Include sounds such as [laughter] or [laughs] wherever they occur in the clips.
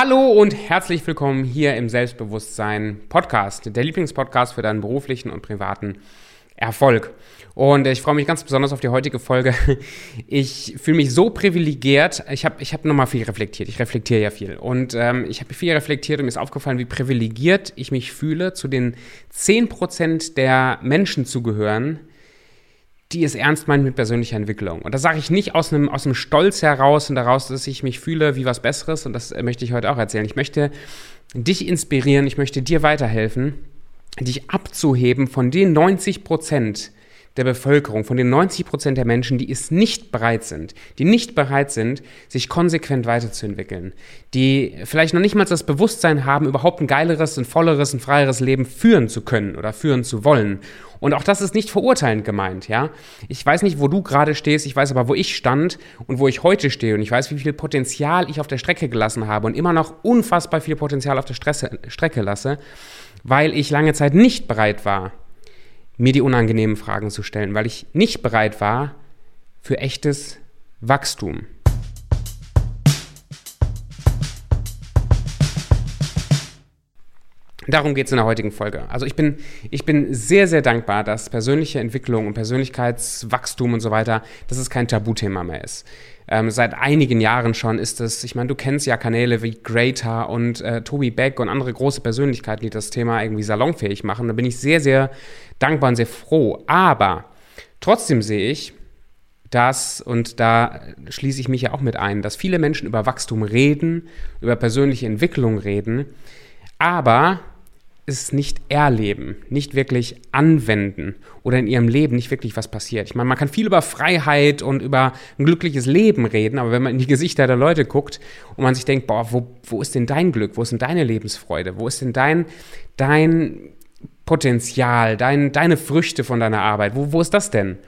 Hallo und herzlich willkommen hier im Selbstbewusstsein Podcast, der Lieblingspodcast für deinen beruflichen und privaten Erfolg. Und ich freue mich ganz besonders auf die heutige Folge. [laughs] Ich fühle mich so privilegiert. Ich habe ich hab nochmal viel reflektiert. Ich reflektiere ja viel. Und ähm, ich habe viel reflektiert und mir ist aufgefallen, wie privilegiert ich mich fühle, zu den 10% der Menschen zu gehören, die es ernst meint mit persönlicher Entwicklung. Und das sage ich nicht aus einem, aus einem Stolz heraus und daraus, dass ich mich fühle wie was Besseres. Und das möchte ich heute auch erzählen. Ich möchte dich inspirieren, ich möchte dir weiterhelfen, dich abzuheben von den 90 Prozent, der Bevölkerung, von den 90 Prozent der Menschen, die es nicht bereit sind, die nicht bereit sind, sich konsequent weiterzuentwickeln, die vielleicht noch nicht mal das Bewusstsein haben, überhaupt ein geileres, ein volleres, ein freieres Leben führen zu können oder führen zu wollen. Und auch das ist nicht verurteilend gemeint, ja. Ich weiß nicht, wo du gerade stehst, ich weiß aber, wo ich stand und wo ich heute stehe und ich weiß, wie viel Potenzial ich auf der Strecke gelassen habe und immer noch unfassbar viel Potenzial auf der Stresse, Strecke lasse, weil ich lange Zeit nicht bereit war, mir die unangenehmen Fragen zu stellen, weil ich nicht bereit war für echtes Wachstum. Darum geht es in der heutigen Folge. Also ich bin, ich bin sehr, sehr dankbar, dass persönliche Entwicklung und Persönlichkeitswachstum und so weiter, dass es kein Tabuthema mehr ist. Ähm, seit einigen Jahren schon ist es, ich meine, du kennst ja Kanäle wie Greater und äh, Toby Beck und andere große Persönlichkeiten, die das Thema irgendwie salonfähig machen. Da bin ich sehr, sehr dankbar und sehr froh. Aber trotzdem sehe ich, dass, und da schließe ich mich ja auch mit ein, dass viele Menschen über Wachstum reden, über persönliche Entwicklung reden, aber es nicht erleben, nicht wirklich anwenden oder in ihrem Leben nicht wirklich was passiert. Ich meine, man kann viel über Freiheit und über ein glückliches Leben reden, aber wenn man in die Gesichter der Leute guckt und man sich denkt, boah, wo, wo ist denn dein Glück? Wo ist denn deine Lebensfreude? Wo ist denn dein, dein Potenzial, dein, deine Früchte von deiner Arbeit? Wo, wo ist das denn?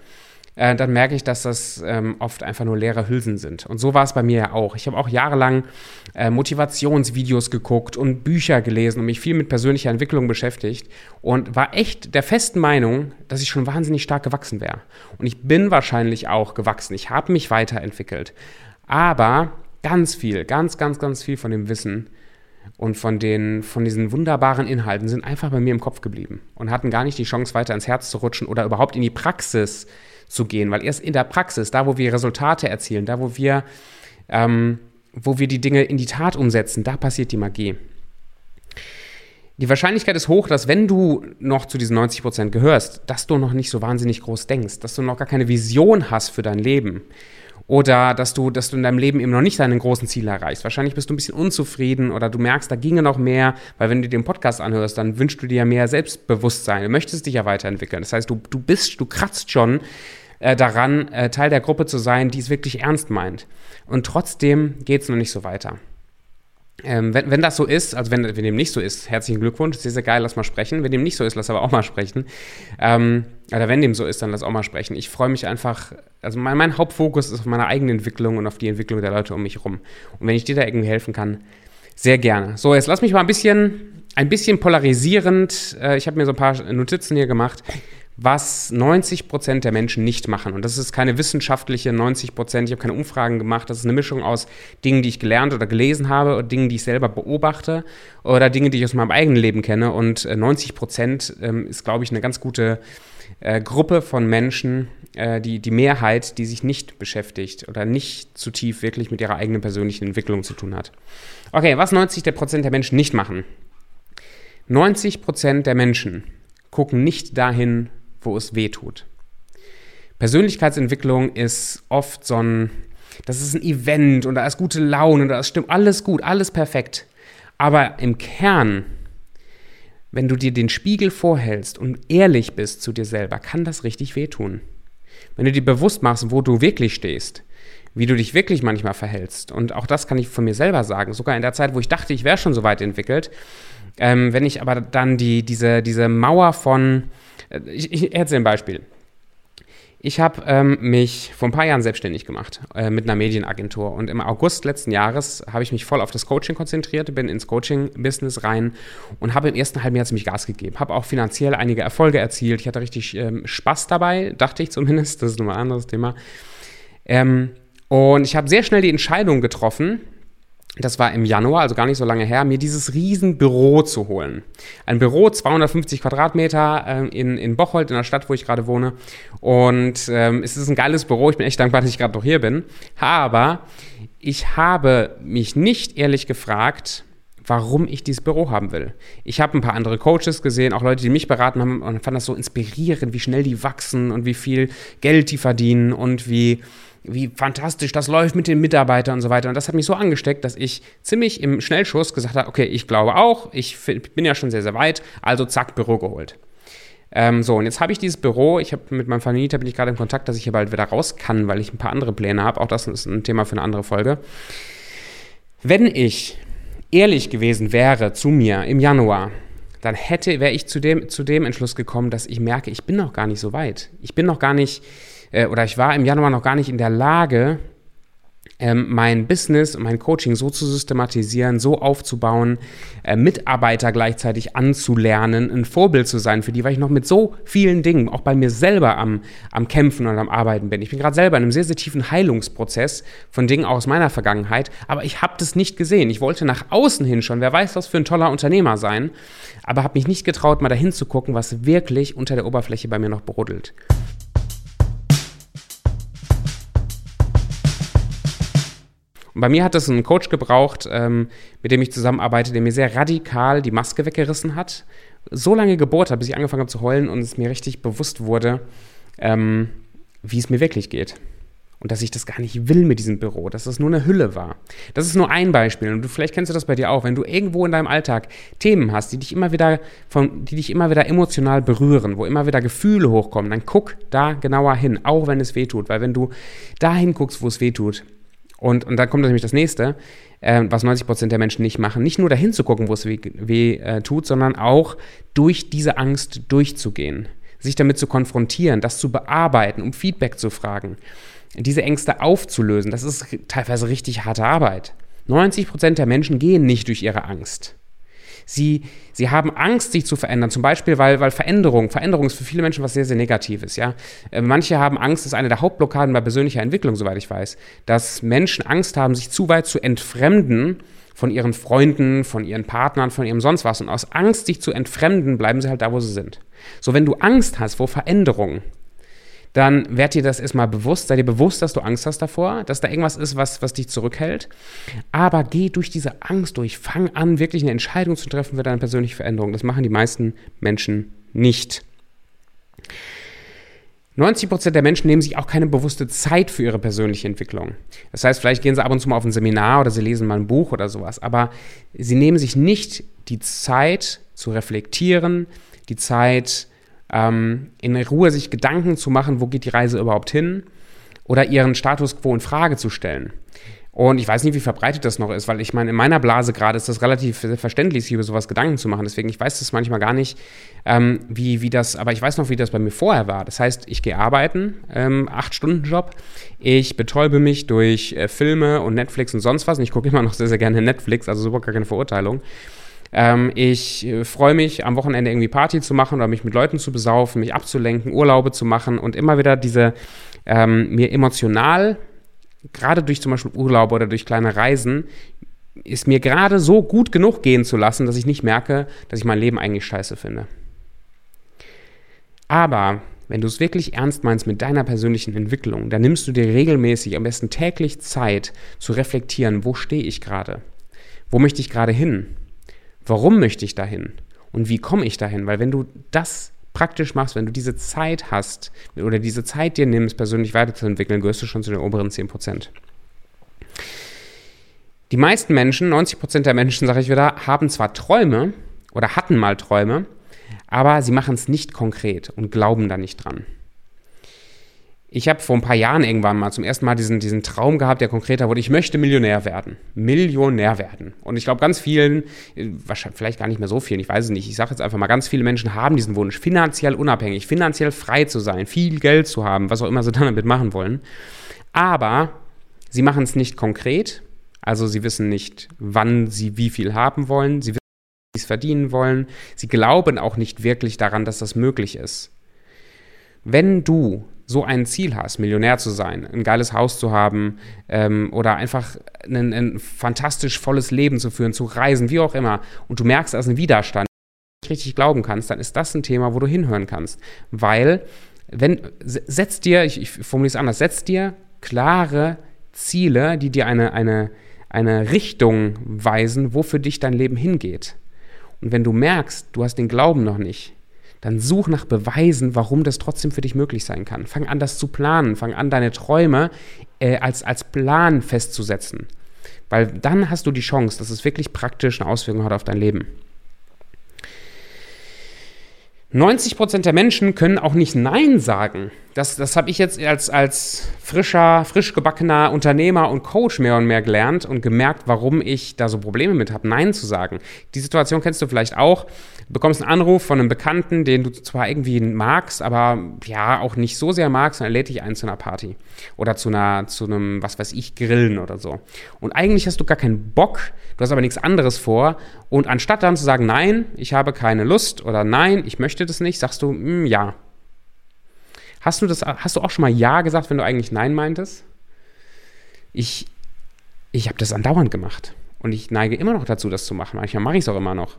Äh, dann merke ich, dass das ähm, oft einfach nur leere Hülsen sind. Und so war es bei mir ja auch. Ich habe auch jahrelang äh, Motivationsvideos geguckt und Bücher gelesen und mich viel mit persönlicher Entwicklung beschäftigt und war echt der festen Meinung, dass ich schon wahnsinnig stark gewachsen wäre. Und ich bin wahrscheinlich auch gewachsen. Ich habe mich weiterentwickelt. Aber ganz viel, ganz, ganz, ganz viel von dem Wissen und von, den, von diesen wunderbaren Inhalten sind einfach bei mir im Kopf geblieben und hatten gar nicht die Chance, weiter ins Herz zu rutschen oder überhaupt in die Praxis zu gehen, weil erst in der Praxis, da wo wir Resultate erzielen, da wo wir, ähm, wo wir die Dinge in die Tat umsetzen, da passiert die Magie. Die Wahrscheinlichkeit ist hoch, dass wenn du noch zu diesen 90 Prozent gehörst, dass du noch nicht so wahnsinnig groß denkst, dass du noch gar keine Vision hast für dein Leben oder dass du, dass du in deinem Leben eben noch nicht deine großen Ziele erreichst. Wahrscheinlich bist du ein bisschen unzufrieden oder du merkst, da ginge noch mehr, weil wenn du den Podcast anhörst, dann wünschst du dir ja mehr Selbstbewusstsein, du möchtest dich ja weiterentwickeln. Das heißt, du, du bist, du kratzt schon äh, daran, äh, Teil der Gruppe zu sein, die es wirklich ernst meint. Und trotzdem geht es noch nicht so weiter. Ähm, wenn, wenn das so ist, also wenn, wenn dem nicht so ist, herzlichen Glückwunsch, sehr, sehr geil, lass mal sprechen. Wenn dem nicht so ist, lass aber auch mal sprechen. Ähm, oder wenn dem so ist, dann lass auch mal sprechen. Ich freue mich einfach, also mein, mein, Hauptfokus ist auf meine eigene Entwicklung und auf die Entwicklung der Leute um mich herum. Und wenn ich dir da irgendwie helfen kann, sehr gerne. So, jetzt lass mich mal ein bisschen, ein bisschen polarisierend, äh, ich habe mir so ein paar Notizen hier gemacht was 90 Prozent der Menschen nicht machen. Und das ist keine wissenschaftliche 90 Prozent. Ich habe keine Umfragen gemacht. Das ist eine Mischung aus Dingen, die ich gelernt oder gelesen habe, oder Dingen, die ich selber beobachte oder Dinge, die ich aus meinem eigenen Leben kenne. Und 90 äh, Prozent ähm, ist, glaube ich, eine ganz gute äh, Gruppe von Menschen, äh, die, die Mehrheit, die sich nicht beschäftigt oder nicht zu tief wirklich mit ihrer eigenen persönlichen Entwicklung zu tun hat. Okay, was 90 Prozent der Menschen nicht machen? 90 Prozent der Menschen gucken nicht dahin, wo es weh tut. Persönlichkeitsentwicklung ist oft so ein, das ist ein Event und da ist gute Laune und da stimmt alles gut, alles perfekt. Aber im Kern, wenn du dir den Spiegel vorhältst und ehrlich bist zu dir selber, kann das richtig wehtun. Wenn du dir bewusst machst, wo du wirklich stehst, wie du dich wirklich manchmal verhältst. Und auch das kann ich von mir selber sagen. Sogar in der Zeit, wo ich dachte, ich wäre schon so weit entwickelt, ähm, wenn ich aber dann die, diese, diese Mauer von ich, ich erzähle ein Beispiel. Ich habe ähm, mich vor ein paar Jahren selbstständig gemacht äh, mit einer Medienagentur und im August letzten Jahres habe ich mich voll auf das Coaching konzentriert, bin ins Coaching-Business rein und habe im ersten halben Jahr ziemlich Gas gegeben. Habe auch finanziell einige Erfolge erzielt. Ich hatte richtig ähm, Spaß dabei, dachte ich zumindest. Das ist nochmal ein anderes Thema. Ähm, und ich habe sehr schnell die Entscheidung getroffen, das war im Januar, also gar nicht so lange her, mir dieses riesen Büro zu holen. Ein Büro, 250 Quadratmeter äh, in, in Bocholt, in der Stadt, wo ich gerade wohne. Und ähm, es ist ein geiles Büro, ich bin echt dankbar, dass ich gerade noch hier bin. Aber ich habe mich nicht ehrlich gefragt, warum ich dieses Büro haben will. Ich habe ein paar andere Coaches gesehen, auch Leute, die mich beraten haben und fand das so inspirierend, wie schnell die wachsen und wie viel Geld die verdienen und wie wie fantastisch das läuft mit den Mitarbeitern und so weiter. Und das hat mich so angesteckt, dass ich ziemlich im Schnellschuss gesagt habe, okay, ich glaube auch, ich bin ja schon sehr, sehr weit, also zack, Büro geholt. Ähm, so, und jetzt habe ich dieses Büro, ich habe mit meinem Vermieter bin ich gerade in Kontakt, dass ich hier bald wieder raus kann, weil ich ein paar andere Pläne habe. Auch das ist ein Thema für eine andere Folge. Wenn ich ehrlich gewesen wäre zu mir im Januar, dann hätte, wäre ich zu dem, zu dem Entschluss gekommen, dass ich merke, ich bin noch gar nicht so weit. Ich bin noch gar nicht äh, oder ich war im Januar noch gar nicht in der Lage, ähm, mein Business und mein Coaching so zu systematisieren, so aufzubauen, äh, Mitarbeiter gleichzeitig anzulernen, ein Vorbild zu sein für die, weil ich noch mit so vielen Dingen, auch bei mir selber am, am Kämpfen und am Arbeiten bin. Ich bin gerade selber in einem sehr, sehr tiefen Heilungsprozess von Dingen aus meiner Vergangenheit, aber ich habe das nicht gesehen. Ich wollte nach außen hin schon, wer weiß was für ein toller Unternehmer sein, aber habe mich nicht getraut, mal dahin zu gucken, was wirklich unter der Oberfläche bei mir noch brodelt. Und bei mir hat es einen Coach gebraucht, ähm, mit dem ich zusammenarbeite, der mir sehr radikal die Maske weggerissen hat. So lange gebohrt hat, bis ich angefangen habe zu heulen und es mir richtig bewusst wurde, ähm, wie es mir wirklich geht. Und dass ich das gar nicht will mit diesem Büro, dass das nur eine Hülle war. Das ist nur ein Beispiel. Und du, vielleicht kennst du das bei dir auch. Wenn du irgendwo in deinem Alltag Themen hast, die dich immer wieder von, die dich immer wieder emotional berühren, wo immer wieder Gefühle hochkommen, dann guck da genauer hin, auch wenn es weh tut. Weil wenn du dahin guckst, wo es weh tut, und, und dann kommt nämlich das nächste, äh, was 90 Prozent der Menschen nicht machen. Nicht nur dahin zu gucken, wo es weh, weh äh, tut, sondern auch durch diese Angst durchzugehen. Sich damit zu konfrontieren, das zu bearbeiten, um Feedback zu fragen. Diese Ängste aufzulösen, das ist teilweise richtig harte Arbeit. 90 Prozent der Menschen gehen nicht durch ihre Angst. Sie, sie haben Angst, sich zu verändern. Zum Beispiel, weil, weil Veränderung, Veränderung ist für viele Menschen was sehr, sehr Negatives. Ja? Äh, manche haben Angst, das ist eine der Hauptblockaden bei persönlicher Entwicklung, soweit ich weiß, dass Menschen Angst haben, sich zu weit zu entfremden von ihren Freunden, von ihren Partnern, von ihrem sonst was. Und aus Angst, sich zu entfremden, bleiben sie halt da, wo sie sind. So, wenn du Angst hast vor Veränderung, dann werd dir das erstmal bewusst, sei dir bewusst, dass du Angst hast davor, dass da irgendwas ist, was, was dich zurückhält. Aber geh durch diese Angst durch, fang an, wirklich eine Entscheidung zu treffen für deine persönliche Veränderung. Das machen die meisten Menschen nicht. 90% der Menschen nehmen sich auch keine bewusste Zeit für ihre persönliche Entwicklung. Das heißt, vielleicht gehen sie ab und zu mal auf ein Seminar oder sie lesen mal ein Buch oder sowas, aber sie nehmen sich nicht die Zeit zu reflektieren, die Zeit ähm, in Ruhe sich Gedanken zu machen, wo geht die Reise überhaupt hin oder ihren Status quo in Frage zu stellen. Und ich weiß nicht, wie verbreitet das noch ist, weil ich meine, in meiner Blase gerade ist das relativ verständlich, sich über sowas Gedanken zu machen. Deswegen, ich weiß das manchmal gar nicht, ähm, wie, wie das, aber ich weiß noch, wie das bei mir vorher war. Das heißt, ich gehe arbeiten, ähm, acht Stunden Job, ich betäube mich durch äh, Filme und Netflix und sonst was. Und ich gucke immer noch sehr, sehr gerne Netflix, also super gar keine Verurteilung. Ähm, ich äh, freue mich, am Wochenende irgendwie Party zu machen oder mich mit Leuten zu besaufen, mich abzulenken, Urlaube zu machen und immer wieder diese ähm, mir emotional, gerade durch zum Beispiel Urlaube oder durch kleine Reisen, ist mir gerade so gut genug gehen zu lassen, dass ich nicht merke, dass ich mein Leben eigentlich scheiße finde. Aber wenn du es wirklich ernst meinst mit deiner persönlichen Entwicklung, dann nimmst du dir regelmäßig, am besten täglich Zeit zu reflektieren, wo stehe ich gerade? Wo möchte ich gerade hin? Warum möchte ich dahin? Und wie komme ich dahin? Weil wenn du das praktisch machst, wenn du diese Zeit hast oder diese Zeit dir nimmst, persönlich weiterzuentwickeln, gehörst du schon zu den oberen 10%. Die meisten Menschen, 90% der Menschen, sage ich wieder, haben zwar Träume oder hatten mal Träume, aber sie machen es nicht konkret und glauben da nicht dran. Ich habe vor ein paar Jahren irgendwann mal zum ersten Mal diesen, diesen Traum gehabt, der konkreter wurde. Ich möchte Millionär werden. Millionär werden. Und ich glaube, ganz vielen, äh, wahrscheinlich vielleicht gar nicht mehr so vielen, ich weiß es nicht. Ich sage jetzt einfach mal, ganz viele Menschen haben diesen Wunsch, finanziell unabhängig, finanziell frei zu sein, viel Geld zu haben, was auch immer sie dann [laughs] damit machen wollen. Aber sie machen es nicht konkret. Also sie wissen nicht, wann sie wie viel haben wollen. Sie wissen, wie sie es verdienen wollen. Sie glauben auch nicht wirklich daran, dass das möglich ist. Wenn du so ein Ziel hast, Millionär zu sein, ein geiles Haus zu haben ähm, oder einfach ein, ein fantastisch volles Leben zu führen, zu reisen, wie auch immer, und du merkst, da ist ein Widerstand, richtig glauben kannst, dann ist das ein Thema, wo du hinhören kannst. Weil, wenn, setz dir, ich, ich formuliere es anders, setz dir klare Ziele, die dir eine, eine, eine Richtung weisen, wo für dich dein Leben hingeht. Und wenn du merkst, du hast den Glauben noch nicht, dann such nach Beweisen, warum das trotzdem für dich möglich sein kann. Fang an, das zu planen. Fang an, deine Träume äh, als, als Plan festzusetzen. Weil dann hast du die Chance, dass es wirklich praktisch eine Auswirkung hat auf dein Leben. 90% der Menschen können auch nicht Nein sagen. Das, das habe ich jetzt als, als frischer, frisch gebackener Unternehmer und Coach mehr und mehr gelernt und gemerkt, warum ich da so Probleme mit habe, Nein zu sagen. Die Situation kennst du vielleicht auch. Du bekommst einen Anruf von einem Bekannten, den du zwar irgendwie magst, aber ja auch nicht so sehr magst, und er lädt dich ein zu einer Party oder zu, einer, zu einem, was weiß ich, Grillen oder so. Und eigentlich hast du gar keinen Bock, du hast aber nichts anderes vor. Und anstatt dann zu sagen, nein, ich habe keine Lust oder nein, ich möchte das nicht, sagst du, mm, ja. Hast du, das, hast du auch schon mal Ja gesagt, wenn du eigentlich Nein meintest? Ich, ich habe das andauernd gemacht. Und ich neige immer noch dazu, das zu machen. Manchmal mache ich es auch immer noch.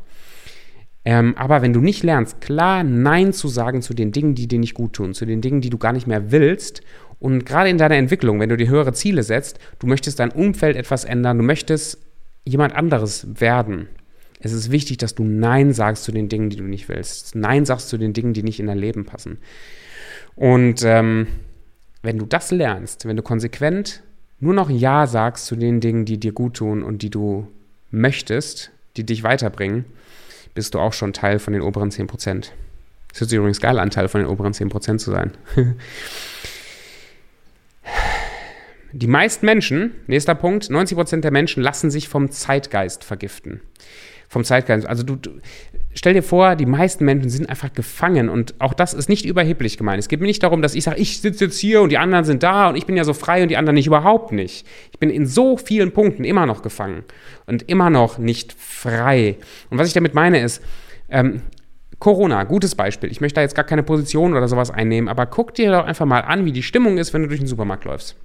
Ähm, aber wenn du nicht lernst, klar Nein zu sagen zu den Dingen, die dir nicht gut tun, zu den Dingen, die du gar nicht mehr willst, und gerade in deiner Entwicklung, wenn du dir höhere Ziele setzt, du möchtest dein Umfeld etwas ändern, du möchtest jemand anderes werden. Es ist wichtig, dass du Nein sagst zu den Dingen, die du nicht willst. Nein sagst zu den Dingen, die nicht in dein Leben passen. Und ähm, wenn du das lernst, wenn du konsequent nur noch Ja sagst zu den Dingen, die dir gut tun und die du möchtest, die dich weiterbringen, bist du auch schon Teil von den oberen 10%. Das hört sich übrigens geil an, Teil von den oberen 10% zu sein. [laughs] Die meisten Menschen, nächster Punkt, 90% der Menschen lassen sich vom Zeitgeist vergiften. Vom Zeitgeist. Also du, du, stell dir vor, die meisten Menschen sind einfach gefangen und auch das ist nicht überheblich gemeint. Es geht mir nicht darum, dass ich sage, ich sitze jetzt hier und die anderen sind da und ich bin ja so frei und die anderen nicht, überhaupt nicht. Ich bin in so vielen Punkten immer noch gefangen und immer noch nicht frei. Und was ich damit meine ist, ähm, Corona, gutes Beispiel. Ich möchte da jetzt gar keine Position oder sowas einnehmen, aber guck dir doch einfach mal an, wie die Stimmung ist, wenn du durch den Supermarkt läufst.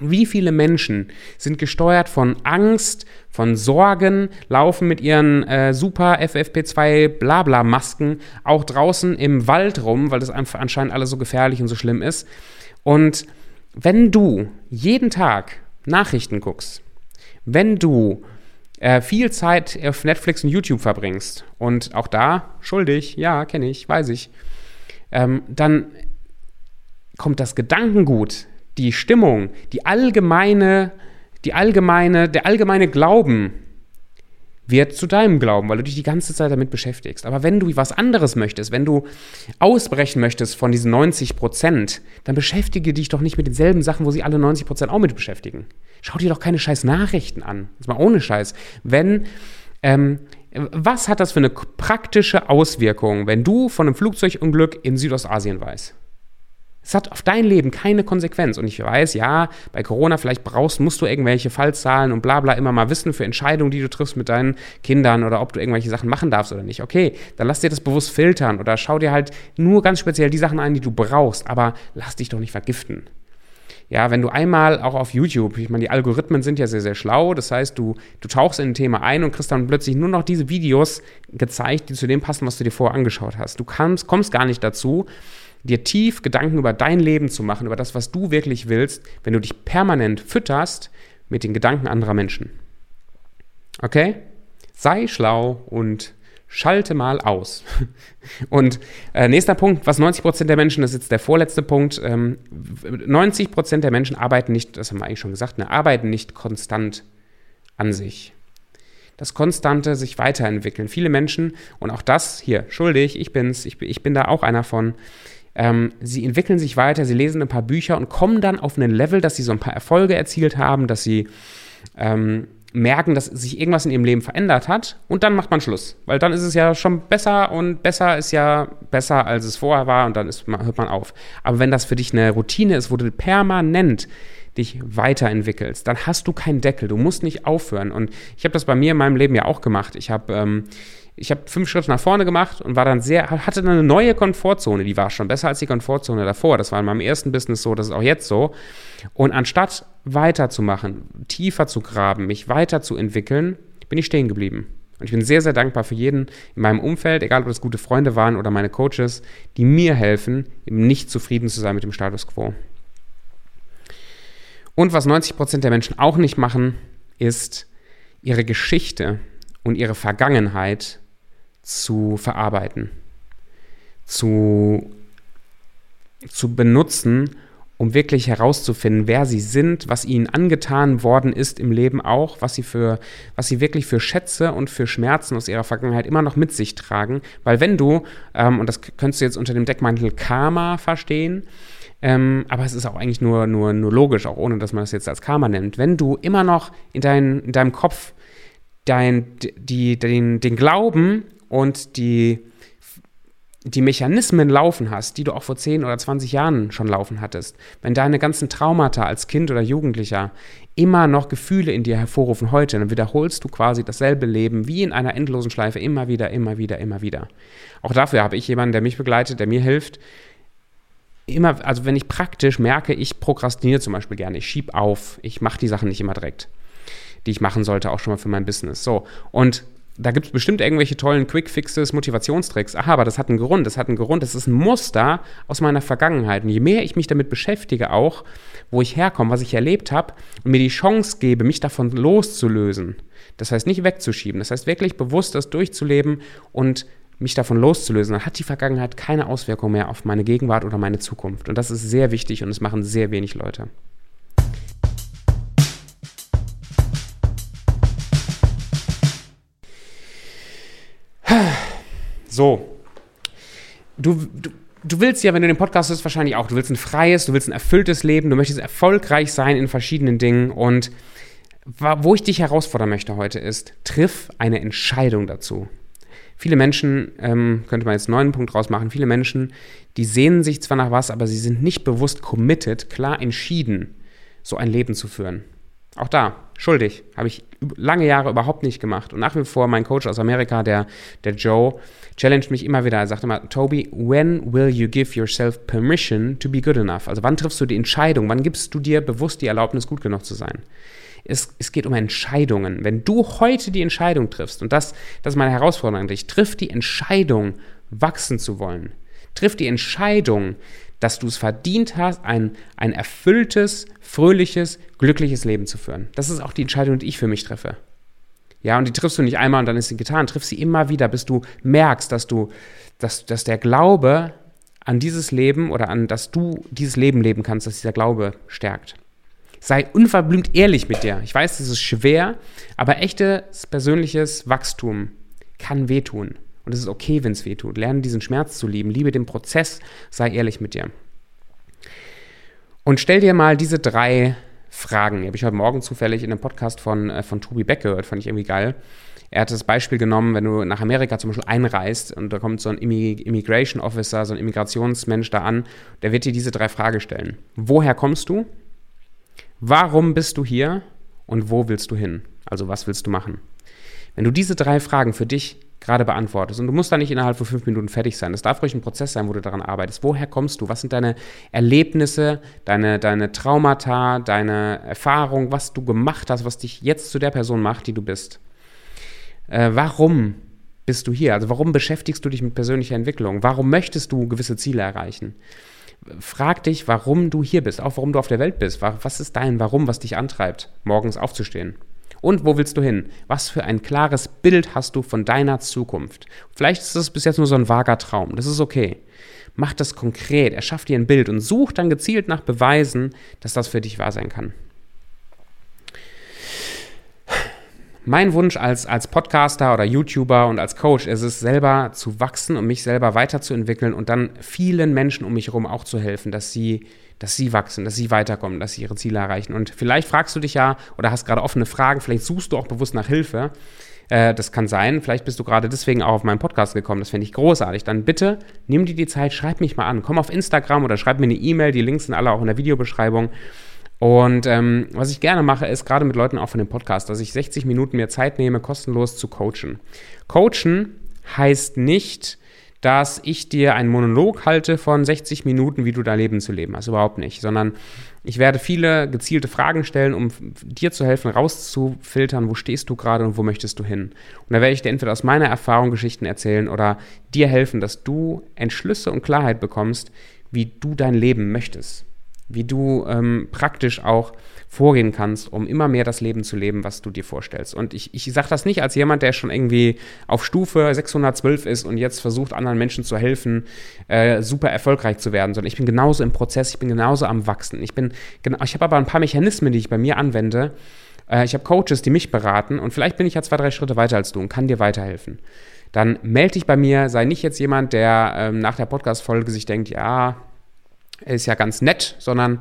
Wie viele Menschen sind gesteuert von Angst, von Sorgen, laufen mit ihren äh, super FFP2 Blabla Masken auch draußen im Wald rum, weil das anscheinend alles so gefährlich und so schlimm ist. Und wenn du jeden Tag Nachrichten guckst, wenn du äh, viel Zeit auf Netflix und YouTube verbringst und auch da schuldig, ja, kenne ich, weiß ich, ähm, dann kommt das Gedankengut die Stimmung, die allgemeine, die allgemeine, der allgemeine Glauben wird zu deinem Glauben, weil du dich die ganze Zeit damit beschäftigst. Aber wenn du was anderes möchtest, wenn du ausbrechen möchtest von diesen 90 Prozent, dann beschäftige dich doch nicht mit denselben Sachen, wo sich alle 90 Prozent auch mit beschäftigen. Schau dir doch keine scheiß Nachrichten an. Das mal ohne Scheiß. Wenn, ähm, was hat das für eine praktische Auswirkung, wenn du von einem Flugzeugunglück in Südostasien weißt? Es hat auf dein Leben keine Konsequenz. Und ich weiß, ja, bei Corona vielleicht brauchst, musst du irgendwelche Fallzahlen und bla bla immer mal wissen für Entscheidungen, die du triffst mit deinen Kindern oder ob du irgendwelche Sachen machen darfst oder nicht. Okay, dann lass dir das bewusst filtern oder schau dir halt nur ganz speziell die Sachen ein, die du brauchst, aber lass dich doch nicht vergiften. Ja, wenn du einmal auch auf YouTube, ich meine, die Algorithmen sind ja sehr, sehr schlau, das heißt, du, du tauchst in ein Thema ein und kriegst dann plötzlich nur noch diese Videos gezeigt, die zu dem passen, was du dir vorher angeschaut hast. Du kannst, kommst gar nicht dazu, dir tief Gedanken über dein Leben zu machen, über das, was du wirklich willst, wenn du dich permanent fütterst mit den Gedanken anderer Menschen. Okay? Sei schlau und schalte mal aus. [laughs] Und äh, nächster Punkt, was 90% der Menschen, das ist jetzt der vorletzte Punkt, ähm, 90% der Menschen arbeiten nicht, das haben wir eigentlich schon gesagt, ne, arbeiten nicht konstant an sich. Das konstante sich weiterentwickeln. Viele Menschen, und auch das hier, schuldig, ich bin's, ich, ich bin da auch einer von, ähm, sie entwickeln sich weiter, sie lesen ein paar Bücher und kommen dann auf ein Level, dass sie so ein paar Erfolge erzielt haben, dass sie ähm, merken, dass sich irgendwas in ihrem Leben verändert hat und dann macht man Schluss. Weil dann ist es ja schon besser und besser ist ja besser, als es vorher war und dann ist, hört man auf. Aber wenn das für dich eine Routine ist, wo du permanent dich weiterentwickelst, dann hast du keinen Deckel. Du musst nicht aufhören. Und ich habe das bei mir in meinem Leben ja auch gemacht. Ich habe ähm, ich fünf Schritte nach vorne gemacht und war dann sehr, hatte dann eine neue Komfortzone. Die war schon besser als die Komfortzone davor. Das war in meinem ersten Business so, das ist auch jetzt so. Und anstatt weiterzumachen, tiefer zu graben, mich weiterzuentwickeln, bin ich stehen geblieben. Und ich bin sehr, sehr dankbar für jeden in meinem Umfeld, egal ob das gute Freunde waren oder meine Coaches, die mir helfen, eben nicht zufrieden zu sein mit dem Status quo. Und was 90% der Menschen auch nicht machen, ist ihre Geschichte und ihre Vergangenheit zu verarbeiten, zu, zu benutzen, um wirklich herauszufinden, wer sie sind, was ihnen angetan worden ist im Leben auch, was sie für, was sie wirklich für Schätze und für Schmerzen aus ihrer Vergangenheit immer noch mit sich tragen. Weil wenn du, ähm, und das könntest du jetzt unter dem Deckmantel Karma verstehen, ähm, aber es ist auch eigentlich nur, nur, nur logisch, auch ohne dass man das jetzt als Karma nennt. Wenn du immer noch in, dein, in deinem Kopf dein, die, den, den Glauben und die, die Mechanismen laufen hast, die du auch vor 10 oder 20 Jahren schon laufen hattest, wenn deine ganzen Traumata als Kind oder Jugendlicher immer noch Gefühle in dir hervorrufen heute, dann wiederholst du quasi dasselbe Leben wie in einer endlosen Schleife immer wieder, immer wieder, immer wieder. Auch dafür habe ich jemanden, der mich begleitet, der mir hilft. Immer, also wenn ich praktisch merke, ich prokrastiniere zum Beispiel gerne, ich schiebe auf, ich mache die Sachen nicht immer direkt, die ich machen sollte, auch schon mal für mein Business. So, und da gibt es bestimmt irgendwelche tollen Quick-Fixes, Motivationstricks. Aha, aber das hat einen Grund, das hat einen Grund, das ist ein Muster aus meiner Vergangenheit. Und je mehr ich mich damit beschäftige, auch, wo ich herkomme, was ich erlebt habe, und mir die Chance gebe, mich davon loszulösen, das heißt nicht wegzuschieben, das heißt wirklich bewusst das durchzuleben und mich davon loszulösen, dann hat die Vergangenheit keine Auswirkung mehr auf meine Gegenwart oder meine Zukunft. Und das ist sehr wichtig und es machen sehr wenig Leute. So. Du, du, du willst ja, wenn du den Podcast hörst, wahrscheinlich auch, du willst ein freies, du willst ein erfülltes Leben, du möchtest erfolgreich sein in verschiedenen Dingen und wo ich dich herausfordern möchte heute ist, triff eine Entscheidung dazu. Viele Menschen, ähm, könnte man jetzt einen neuen Punkt rausmachen, viele Menschen, die sehnen sich zwar nach was, aber sie sind nicht bewusst committed, klar entschieden, so ein Leben zu führen. Auch da, schuldig, habe ich lange Jahre überhaupt nicht gemacht. Und nach wie vor mein Coach aus Amerika, der, der Joe, challenged mich immer wieder. Er sagte immer, Toby, when will you give yourself permission to be good enough? Also wann triffst du die Entscheidung? Wann gibst du dir bewusst die Erlaubnis, gut genug zu sein? Es, es geht um Entscheidungen. Wenn du heute die Entscheidung triffst, und das, das ist meine Herausforderung an dich, triff die Entscheidung, wachsen zu wollen. Triff die Entscheidung, dass du es verdient hast, ein, ein erfülltes, fröhliches, glückliches Leben zu führen. Das ist auch die Entscheidung, die ich für mich treffe. Ja, und die triffst du nicht einmal und dann ist sie getan. Triff sie immer wieder, bis du merkst, dass du, dass, dass der Glaube an dieses Leben oder an, dass du dieses Leben leben kannst, dass dieser Glaube stärkt. Sei unverblümt ehrlich mit dir. Ich weiß, das ist schwer, aber echtes persönliches Wachstum kann wehtun. Und es ist okay, wenn es weh tut. Lerne diesen Schmerz zu lieben. Liebe den Prozess. Sei ehrlich mit dir. Und stell dir mal diese drei Fragen. Die habe ich heute Morgen zufällig in einem Podcast von, äh, von Tobi Beck gehört. Fand ich irgendwie geil. Er hat das Beispiel genommen, wenn du nach Amerika zum Beispiel einreist und da kommt so ein Immigration Officer, so ein Immigrationsmensch da an, der wird dir diese drei Fragen stellen. Woher kommst du? Warum bist du hier? Und wo willst du hin? Also was willst du machen? Wenn du diese drei Fragen für dich gerade beantwortest. Und du musst da nicht innerhalb von fünf Minuten fertig sein. Das darf ruhig ein Prozess sein, wo du daran arbeitest. Woher kommst du? Was sind deine Erlebnisse, deine, deine Traumata, deine Erfahrung, was du gemacht hast, was dich jetzt zu der Person macht, die du bist? Äh, warum bist du hier? Also warum beschäftigst du dich mit persönlicher Entwicklung? Warum möchtest du gewisse Ziele erreichen? Frag dich, warum du hier bist, auch warum du auf der Welt bist. Was ist dein Warum, was dich antreibt, morgens aufzustehen? Und wo willst du hin? Was für ein klares Bild hast du von deiner Zukunft? Vielleicht ist das bis jetzt nur so ein vager Traum. Das ist okay. Mach das konkret, erschaff dir ein Bild und such dann gezielt nach Beweisen, dass das für dich wahr sein kann. Mein Wunsch als, als Podcaster oder YouTuber und als Coach ist es, selber zu wachsen und mich selber weiterzuentwickeln und dann vielen Menschen um mich herum auch zu helfen, dass sie dass sie wachsen, dass sie weiterkommen, dass sie ihre Ziele erreichen. Und vielleicht fragst du dich ja oder hast gerade offene Fragen, vielleicht suchst du auch bewusst nach Hilfe. Äh, das kann sein. Vielleicht bist du gerade deswegen auch auf meinen Podcast gekommen. Das fände ich großartig. Dann bitte nimm dir die Zeit, schreib mich mal an. Komm auf Instagram oder schreib mir eine E-Mail. Die Links sind alle auch in der Videobeschreibung. Und ähm, was ich gerne mache, ist gerade mit Leuten auch von dem Podcast, dass ich 60 Minuten mir Zeit nehme, kostenlos zu coachen. Coachen heißt nicht, dass ich dir einen Monolog halte von 60 Minuten, wie du dein Leben zu leben hast. Überhaupt nicht. Sondern ich werde viele gezielte Fragen stellen, um dir zu helfen, rauszufiltern, wo stehst du gerade und wo möchtest du hin. Und da werde ich dir entweder aus meiner Erfahrung Geschichten erzählen oder dir helfen, dass du Entschlüsse und Klarheit bekommst, wie du dein Leben möchtest wie du ähm, praktisch auch vorgehen kannst, um immer mehr das Leben zu leben, was du dir vorstellst. Und ich, ich sage das nicht als jemand, der schon irgendwie auf Stufe 612 ist und jetzt versucht, anderen Menschen zu helfen, äh, super erfolgreich zu werden, sondern ich bin genauso im Prozess, ich bin genauso am Wachsen. Ich, ich habe aber ein paar Mechanismen, die ich bei mir anwende. Äh, ich habe Coaches, die mich beraten und vielleicht bin ich ja zwei, drei Schritte weiter als du und kann dir weiterhelfen. Dann melde dich bei mir, sei nicht jetzt jemand, der ähm, nach der Podcast-Folge sich denkt, ja, ist ja ganz nett, sondern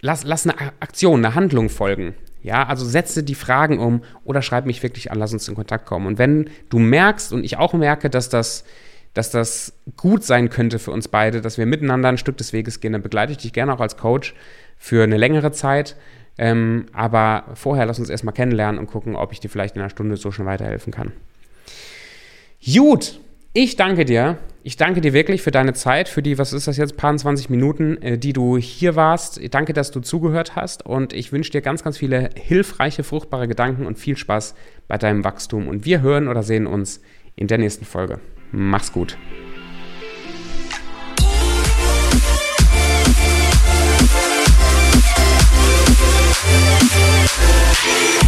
lass, lass eine Aktion, eine Handlung folgen. Ja, also setze die Fragen um oder schreib mich wirklich an, lass uns in Kontakt kommen. Und wenn du merkst und ich auch merke, dass das, dass das gut sein könnte für uns beide, dass wir miteinander ein Stück des Weges gehen, dann begleite ich dich gerne auch als Coach für eine längere Zeit. Ähm, aber vorher lass uns erstmal kennenlernen und gucken, ob ich dir vielleicht in einer Stunde so schon weiterhelfen kann. Gut, ich danke dir. Ich danke dir wirklich für deine Zeit, für die, was ist das jetzt, paar 20 Minuten, äh, die du hier warst. Danke, dass du zugehört hast und ich wünsche dir ganz, ganz viele hilfreiche, fruchtbare Gedanken und viel Spaß bei deinem Wachstum. Und wir hören oder sehen uns in der nächsten Folge. Mach's gut. Yeah.